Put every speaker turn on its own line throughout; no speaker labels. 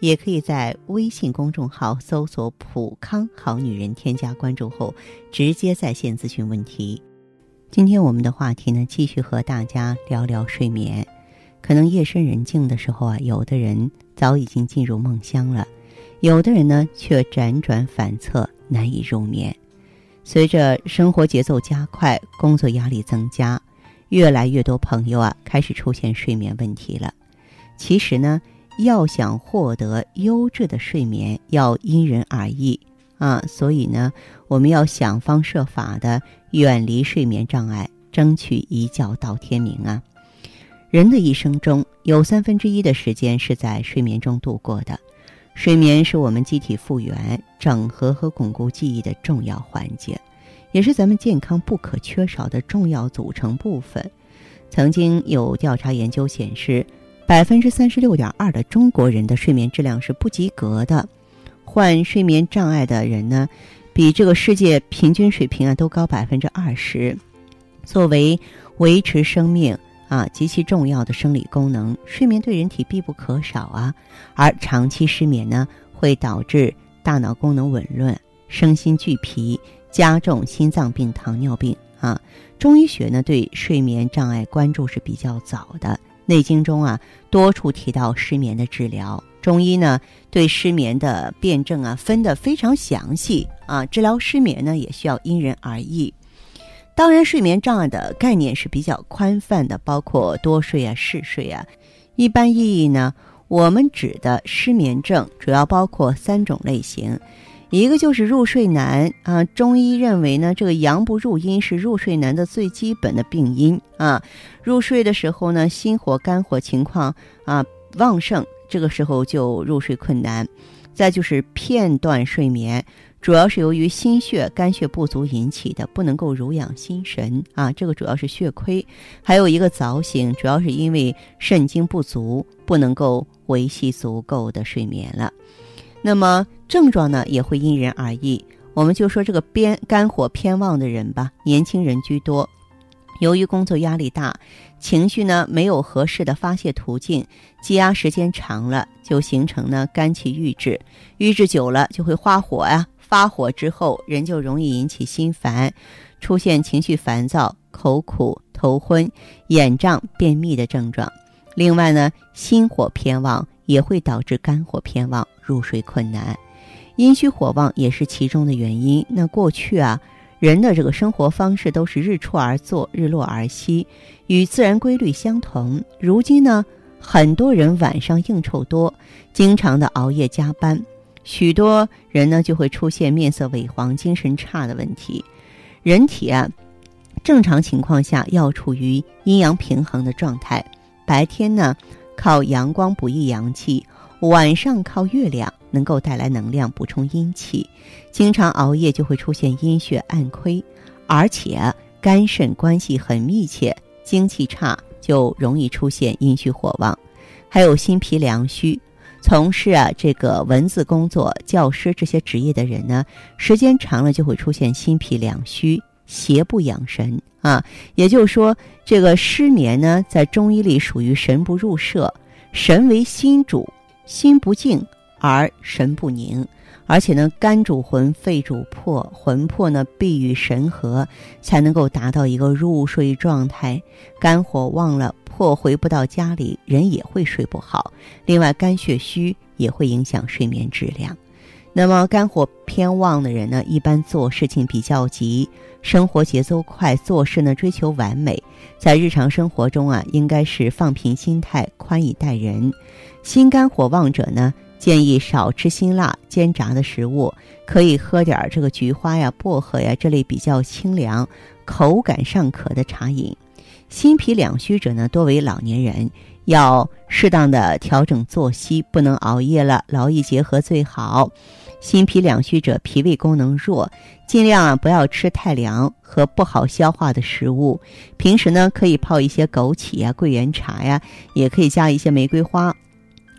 也可以在微信公众号搜索“普康好女人”，添加关注后直接在线咨询问题。今天我们的话题呢，继续和大家聊聊睡眠。可能夜深人静的时候啊，有的人早已经进入梦乡了，有的人呢却辗转反侧，难以入眠。随着生活节奏加快，工作压力增加，越来越多朋友啊开始出现睡眠问题了。其实呢。要想获得优质的睡眠，要因人而异啊，所以呢，我们要想方设法的远离睡眠障碍，争取一觉到天明啊。人的一生中有三分之一的时间是在睡眠中度过的，睡眠是我们机体复原、整合和巩固记忆的重要环节，也是咱们健康不可缺少的重要组成部分。曾经有调查研究显示。百分之三十六点二的中国人的睡眠质量是不及格的，患睡眠障碍的人呢，比这个世界平均水平啊都高百分之二十。作为维持生命啊极其重要的生理功能，睡眠对人体必不可少啊。而长期失眠呢，会导致大脑功能紊乱、身心俱疲，加重心脏病、糖尿病啊。中医学呢对睡眠障碍关注是比较早的。内经中啊，多处提到失眠的治疗。中医呢，对失眠的辩证啊，分得非常详细啊。治疗失眠呢，也需要因人而异。当然，睡眠障碍的概念是比较宽泛的，包括多睡啊、嗜睡啊。一般意义呢，我们指的失眠症主要包括三种类型。一个就是入睡难啊，中医认为呢，这个阳不入阴是入睡难的最基本的病因啊。入睡的时候呢，心火、肝火情况啊旺盛，这个时候就入睡困难。再就是片段睡眠，主要是由于心血、肝血不足引起的，不能够濡养心神啊，这个主要是血亏。还有一个早醒，主要是因为肾精不足，不能够维系足够的睡眠了。那么症状呢也会因人而异，我们就说这个边肝火偏旺的人吧，年轻人居多，由于工作压力大，情绪呢没有合适的发泄途径，积压时间长了，就形成呢肝气郁滞，郁滞久了就会发火呀，发火之后人就容易引起心烦，出现情绪烦躁、口苦、头昏、眼胀、便秘的症状。另外呢，心火偏旺。也会导致肝火偏旺，入睡困难，阴虚火旺也是其中的原因。那过去啊，人的这个生活方式都是日出而作，日落而息，与自然规律相同。如今呢，很多人晚上应酬多，经常的熬夜加班，许多人呢就会出现面色萎黄、精神差的问题。人体啊，正常情况下要处于阴阳平衡的状态，白天呢。靠阳光补益阳气，晚上靠月亮能够带来能量补充阴气。经常熬夜就会出现阴血暗亏，而且肝肾关系很密切，精气差就容易出现阴虚火旺。还有心脾两虚，从事啊这个文字工作、教师这些职业的人呢，时间长了就会出现心脾两虚。邪不养神啊，也就是说，这个失眠呢，在中医里属于神不入摄，神为心主，心不静而神不宁，而且呢，肝主魂，肺主魄，魂魄呢必与神合，才能够达到一个入睡状态。肝火旺了，魄回不到家里，人也会睡不好。另外，肝血虚也会影响睡眠质量。那么肝火偏旺的人呢，一般做事情比较急，生活节奏快，做事呢追求完美。在日常生活中啊，应该是放平心态，宽以待人。心肝火旺者呢，建议少吃辛辣煎炸的食物，可以喝点这个菊花呀、薄荷呀这类比较清凉、口感尚可的茶饮。心脾两虚者呢，多为老年人，要适当的调整作息，不能熬夜了，劳逸结合最好。心脾两虚者脾胃功能弱，尽量啊不要吃太凉和不好消化的食物。平时呢可以泡一些枸杞呀、桂圆茶呀，也可以加一些玫瑰花。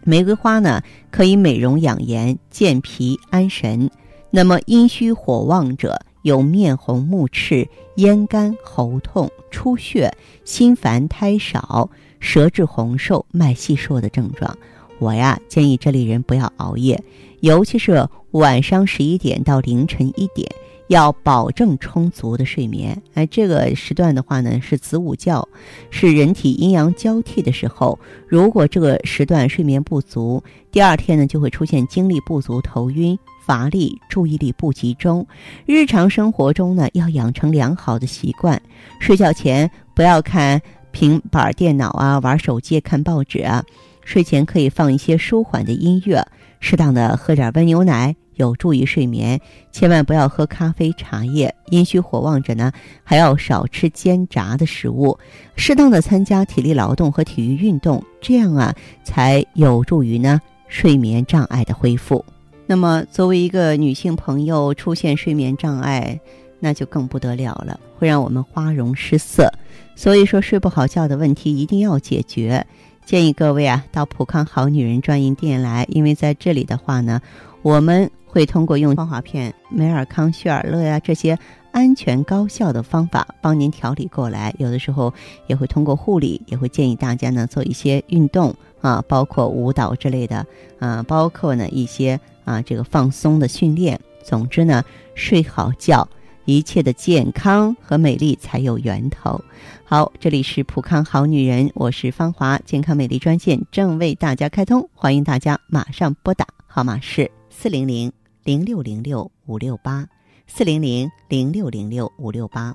玫瑰花呢可以美容养颜、健脾安神。那么阴虚火旺者有面红目赤、咽干喉痛、出血、心烦胎少、舌质红瘦、脉细数的症状。我呀建议这类人不要熬夜，尤其是晚上十一点到凌晨一点，要保证充足的睡眠。哎，这个时段的话呢是子午觉，是人体阴阳交替的时候。如果这个时段睡眠不足，第二天呢就会出现精力不足、头晕、乏力、注意力不集中。日常生活中呢要养成良好的习惯，睡觉前不要看平板电脑啊、玩手机、看报纸啊。睡前可以放一些舒缓的音乐，适当的喝点温牛奶，有助于睡眠。千万不要喝咖啡、茶叶。阴虚火旺者呢，还要少吃煎炸的食物，适当的参加体力劳动和体育运动，这样啊，才有助于呢睡眠障碍的恢复。那么，作为一个女性朋友，出现睡眠障碍，那就更不得了了，会让我们花容失色。所以说，睡不好觉的问题一定要解决。建议各位啊，到普康好女人专营店来，因为在这里的话呢，我们会通过用芳华片、美尔康、血尔乐呀这些安全高效的方法帮您调理过来。有的时候也会通过护理，也会建议大家呢做一些运动啊，包括舞蹈之类的啊，包括呢一些啊这个放松的训练。总之呢，睡好觉。一切的健康和美丽才有源头。好，这里是普康好女人，我是芳华，健康美丽专线正为大家开通，欢迎大家马上拨打，号码是四零零零六零六五六八四零零零六零六五六八。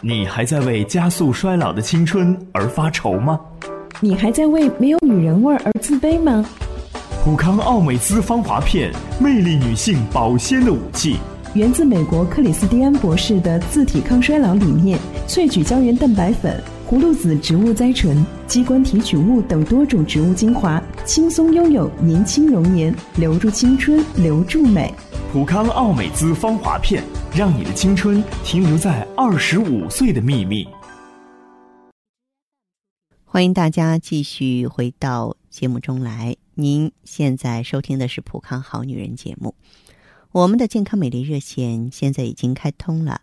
你还在为加速衰老的青春而发愁吗？
你还在为没有女人味而自卑吗？
普康奥美姿芳华片，魅力女性保鲜的武器。
源自美国克里斯蒂安博士的自体抗衰老理念，萃取胶原蛋白粉、葫芦籽植物甾醇、鸡冠提取物等多种植物精华，轻松拥有年轻容颜，留住青春，留住美。
普康奥美姿芳华片，让你的青春停留在二十五岁的秘密。
欢迎大家继续回到节目中来，您现在收听的是普康好女人节目。我们的健康美丽热线现在已经开通了，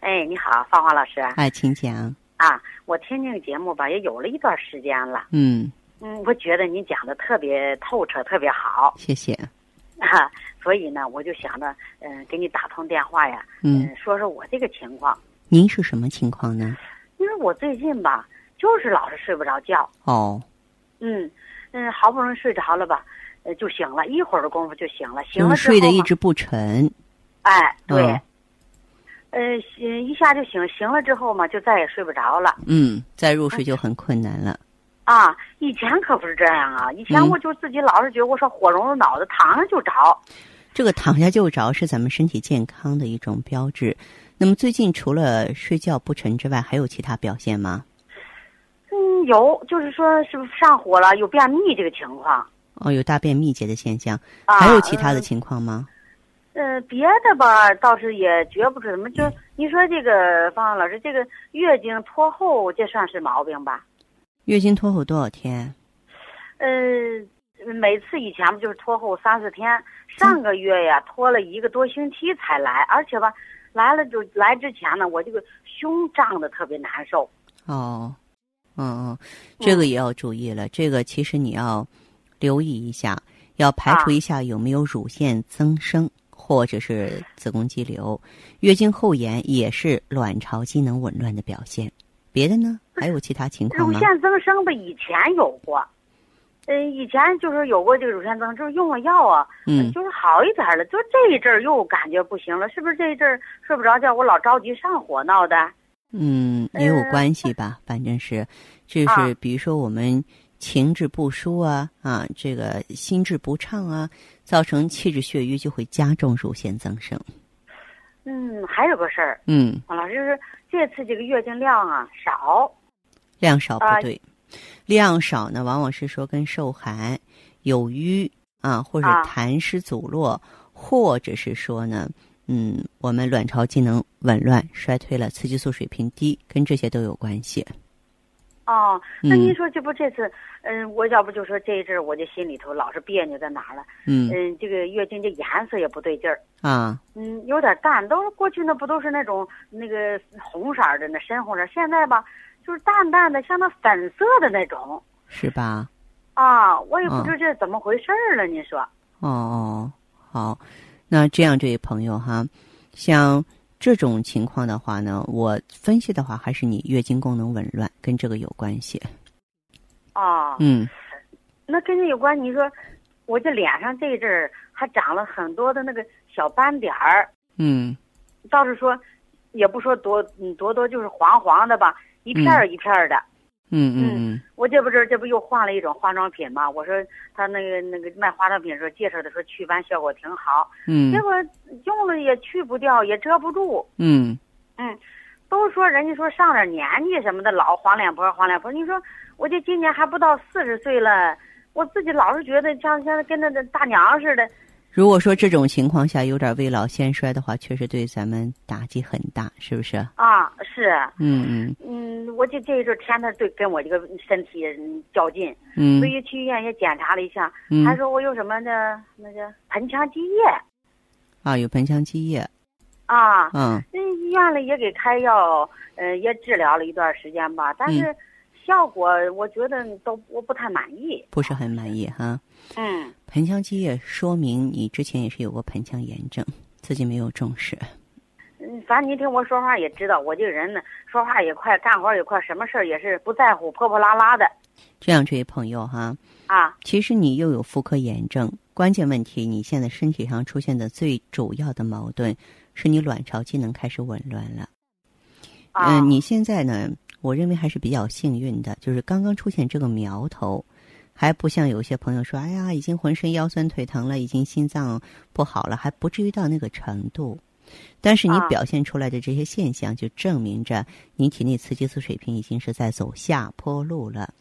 哎，你好，芳华老师。
哎，请讲。
啊，我听这个节目吧，也有了一段时间了。
嗯。
嗯，我觉得您讲的特别透彻，特别好。
谢谢。
啊，所以呢，我就想着，嗯，给你打通电话呀，
嗯，
说说我这个情况。
您是什么情况呢？
因为我最近吧，就是老是睡不着觉。
哦。
嗯嗯，好不容易睡着了吧，呃，就醒了一会儿的功夫就醒了，醒了
睡得一直不沉。
哎，对，呃，醒一下就醒，醒了之后嘛，就再也睡不着了。
嗯，再入睡就很困难了。
啊，以前可不是这样啊！以前我就自己老是觉得，我说火融融脑子，躺下就着。
这个躺下就着是咱们身体健康的一种标志。那么最近除了睡觉不沉之外，还有其他表现吗？
嗯，有，就是说是不是上火了，有便秘这个情况。
哦，有大便秘结的现象，还有其他的情况吗？
呃，别的吧倒是也觉不出什么，就你说这个方老师，这个月经拖后，这算是毛病吧？
月经拖后多少天？
呃，每次以前不就是拖后三四天，上个月呀拖了一个多星期才来，而且吧来了就来之前呢，我这个胸胀的特别难受。
哦，嗯嗯，这个也要注意了，这个其实你要留意一下，要排除一下有没有乳腺增生。或者是子宫肌瘤，月经后延也是卵巢机能紊乱的表现。别的呢？还有其他情况
吗？乳腺增生吧，以前有过。嗯，以前就是有过这个乳腺增生，就是用了药啊，
嗯
就是好一点了，就这一阵儿又感觉不行了，是不是这一阵儿睡不着觉？我老着急上火闹的。
嗯，也有
呃
关系吧，反正是，就
啊
是比如说我们情志不舒啊啊，这个心智不畅啊，造成气滞血瘀，就会加重乳腺增生。
嗯，还有个事儿，
嗯，
王老师就是这次这个月经量啊少，
量少不
啊
对，量少呢，往往是说跟受寒、有瘀啊，或者
啊。
痰湿阻络，或者是说呢，嗯，我们卵巢机能紊乱、衰退了，雌激素水平低，跟这些都有关系。
哦，那
嗯
您说这不这次，嗯，我要不就说这一阵儿我这心里头老是别扭在哪儿了？
嗯
嗯，这个月经这颜色也不对劲儿，
啊，
嗯，有点淡，都是过去那不都是那种那个红色儿的那深红色，现在吧就是淡淡的，像那粉色的那种
是吧？
啊，我也不
嗯
知这怎么回事儿了，你说？
哦哦，好，那这样，这位朋友哈，像这种情况的话呢，我分析的话，还是你月经功能紊乱跟这个有关系。
哦，
嗯。
那跟这有关，你说我这脸上这一阵儿还长了很多的那个小斑点儿，
嗯。
倒是说，也不说多嗯多多，就是黄黄的吧，一片儿一片儿的。
嗯嗯嗯
我这不是这不又换了一种化妆品吗？我说他那个那个卖化妆品说介绍的说祛斑效果挺好，
嗯
结果用了也去不掉，也遮不住。
嗯
嗯，都说人家说上点年纪什么的老黄脸婆黄脸婆，你说我这今年还不到四十岁了，我自己老是觉得像像跟那个大娘似的。
如果说这种情况下有点未老先衰的话，确实对咱们打击很大，是不是？
啊，是，
嗯嗯。
嗯，我就这一阵儿天天对跟我这个身体嗯较劲，
嗯。
所以去医院也检查了一下，
嗯。
还说我有什么的那个盆腔积液。
啊，有盆腔积液，
啊，
嗯。
那医院里也给开药，呃，也治疗了一段时间吧，但是效果我觉得都我不太满意。
不是很满意哈。
嗯，
盆腔积液说明你之前也是有过盆腔炎症，自己没有重视。
嗯，反正你听我说话也知道，我这个人呢，说话也快，干活也快，什么事儿也是不在乎，破破拉拉的
这样，这位朋友哈，
啊。
其实你又有妇科炎症，关键问题你现在身体上出现的最主要的矛盾是你卵巢机能开始紊乱了。
啊，
嗯，你现在呢，我认为还是比较幸运的，就是刚刚出现这个苗头，还不像有些朋友说，哎呀，已经浑身腰酸腿疼了，已经心脏不好了，还不至于到那个程度。但是你
啊
表现出来的这些现象，就证明着你体内雌激素水平已经是在走下坡路了。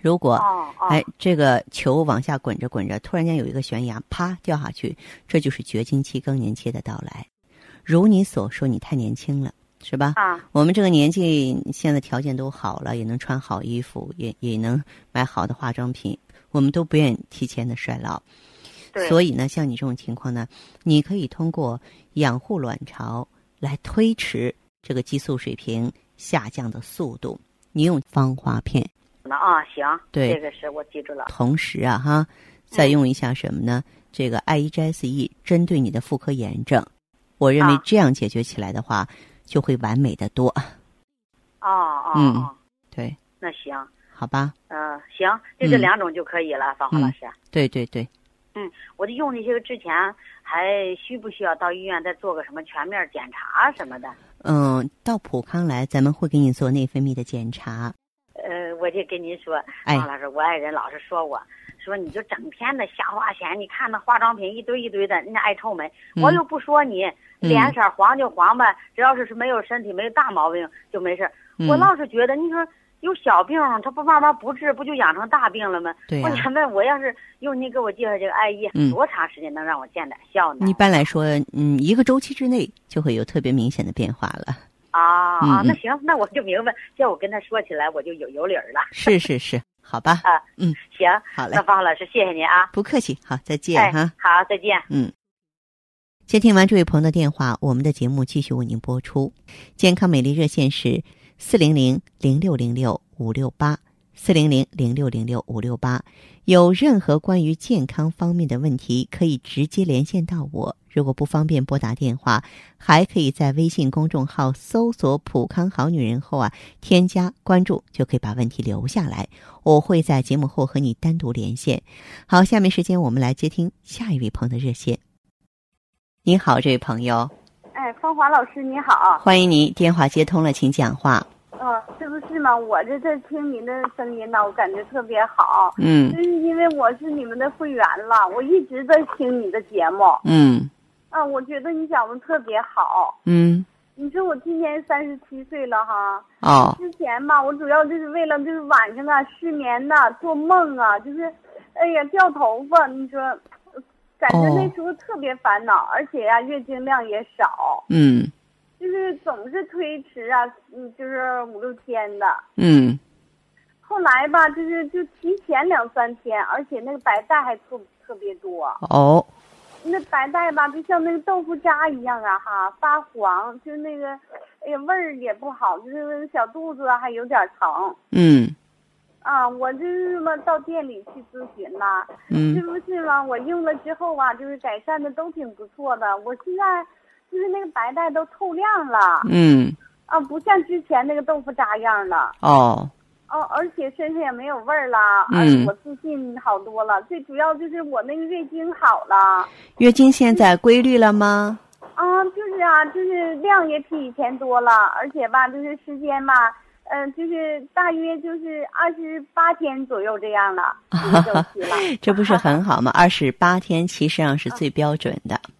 如果哎，这个球往下滚着滚着，突然间有一个悬崖，啪掉下去，这就是绝经期、更年期的到来。如你所说，你太年轻了，是吧？
啊，
我们这个年纪，现在条件都好了，也能穿好衣服，也也能买好的化妆品，我们都不愿提前的衰老。
对，
所以呢，像你这种情况呢，你可以通过养护卵巢来推迟这个激素水平下降的速度。你用芳华片，
那啊，行，
对
这个是我记住了。
同时啊哈，再用一下什么呢？这个 I E G S E 针对你的妇科炎症，我认为
啊
这样解决起来的话，就会完美的多。
哦哦
嗯
哦，
对，
那行，
好吧？
嗯、行，就这
嗯
两种就可以了，芳华老师。
对对对，嗯
我就用那些个之前，还需不需要到医院再做个什么全面检查什么的？
嗯，到普康来，咱们会给你做内分泌的检查。
呃，我就跟您说，
哎
王老师，我爱人老是说我，说你就整天的瞎花钱，你看那化妆品一堆一堆的，人家爱臭美，
嗯
我又不说你，
嗯
脸色黄就黄呗，只要是是没有身体没有大毛病就没事我老是觉得，你说有小病，他不慢慢不治，不就养成大病了吗？我想问，我要是用您给我介绍这个艾叶，
嗯
多长时间能让我见点效呢？
一般来说，嗯，一个周期之内就会有特别明显的变化了。
啊
嗯
啊，那
嗯
行，那我就明白，叫我跟他说起来，我就有有理儿了。
是是是，好吧，
啊，
嗯，
行，
好嘞
那，方老师，谢谢您啊。
不客气，好，再见
哎
哈。，
好，再见。
嗯。接听完这位朋友的电话，我们的节目继续为您播出。健康美丽热线是四零零零六零六五六八四零零零六零六五六八。有任何关于健康方面的问题，可以直接连线到我。如果不方便拨打电话，还可以在微信公众号搜索“普康好女人”后啊，添加关注，就可以把问题留下来。我会在节目后和你单独连线。好，下面时间我们来接听下一位朋友的热线。你好，这位朋友。
哎，芳华老师你好，
欢迎您，电话接通了，请讲话。
嗯，这不是吗？我这在听您的声音呢，我感觉特别好。
嗯
就是因为我是你们的会员了，我一直在听你的节目。
嗯
啊，我觉得你讲的特别好。
嗯，
你说我今年三十七岁了哈，
哦，
之前吧，我主要就是为了就是晚上啊失眠呐、做梦啊，就是，哎呀掉头发，你说，感觉那时候特别烦恼，而且呀、月经量也少，
嗯
就是总是推迟啊，嗯，就是五六天的。
嗯
后来吧，就是就提前两三天，而且那个白带还特特别多。
哦，
那白带吧，就像那个豆腐渣一样啊，哈，发黄，就那个，哎呀，味儿也不好，就是小肚子啊还有点疼。
嗯
啊，我就是嘛到店里去咨询啦，是
嗯
不是嘛？我用了之后啊，就是改善的都挺不错的。我现在就是那个白带都透亮了，
嗯，
啊，不像之前那个豆腐渣样了。
哦，
哦，而且身上也没有味儿了，
嗯
而且我自信好多了。最主要就是我那个月经好了，
月经现在规律了吗？
啊，就是啊，就是量也比以前多了，而且吧，就是时间吧，嗯、就是大约就是二十八天左右这样了。
这 不是很好吗？二十八天其实上是最标准的。
是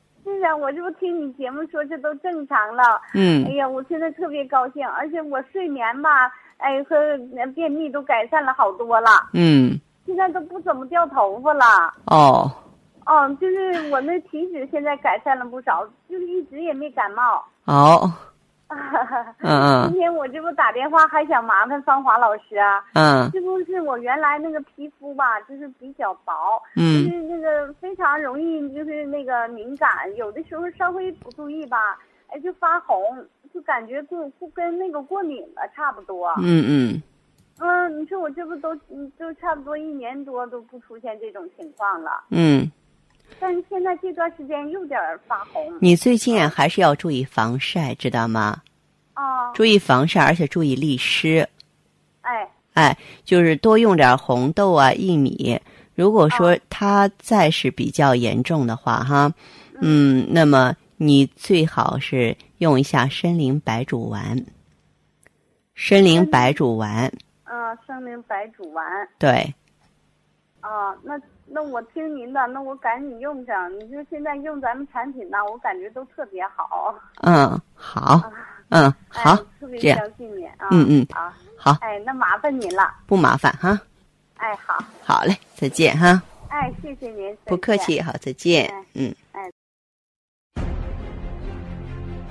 啊，我这不听你节目说这都正常了。
嗯
哎呀，我现在特别高兴，而且我睡眠吧，哎和便秘都改善了好多了，
嗯，
现在都不怎么掉头发了。
哦，
哦，就是我那体脂现在改善了不少，就是一直也没感冒。
哦，嗯
今天我这不打电话还想麻烦芳华老师啊，
嗯。
这不是我原来那个皮肤吧，就是比较薄，
嗯。
就是那个非常容易就是那个敏感，有的时候稍微不注意吧，哎就发红，就感觉过跟那个过敏了差不多。
嗯嗯。
嗯，你说我这不都嗯就差不多一年多都不出现这种情况了，
嗯，
但是现在这段时间有点儿发红。
你最近啊还是要注意防晒，知道吗？
哦，
注意防晒，而且注意利湿。
哎，
哎，就是多用点红豆啊、薏米。如果说它再是比较严重的话，哈，嗯，那么你最好是用一下参苓白术丸。参苓白术丸，
嗯，参苓白术丸。
对，
啊，那那我听您的，那我赶紧用上。你说现在用咱们产品呢，我感觉都特别好。
嗯，好，嗯，好
哎，特别相信你啊。
嗯嗯
啊，
好，
哎，那麻烦您了。
不麻烦哈。
哎，好，
好嘞，再见哈，
哎，谢谢您。
不客气，好，再见
哎，
嗯。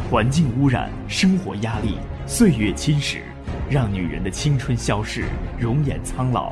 环境污染、生活压力、岁月侵蚀，让女人的青春消逝，容颜苍老。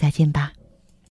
再见吧。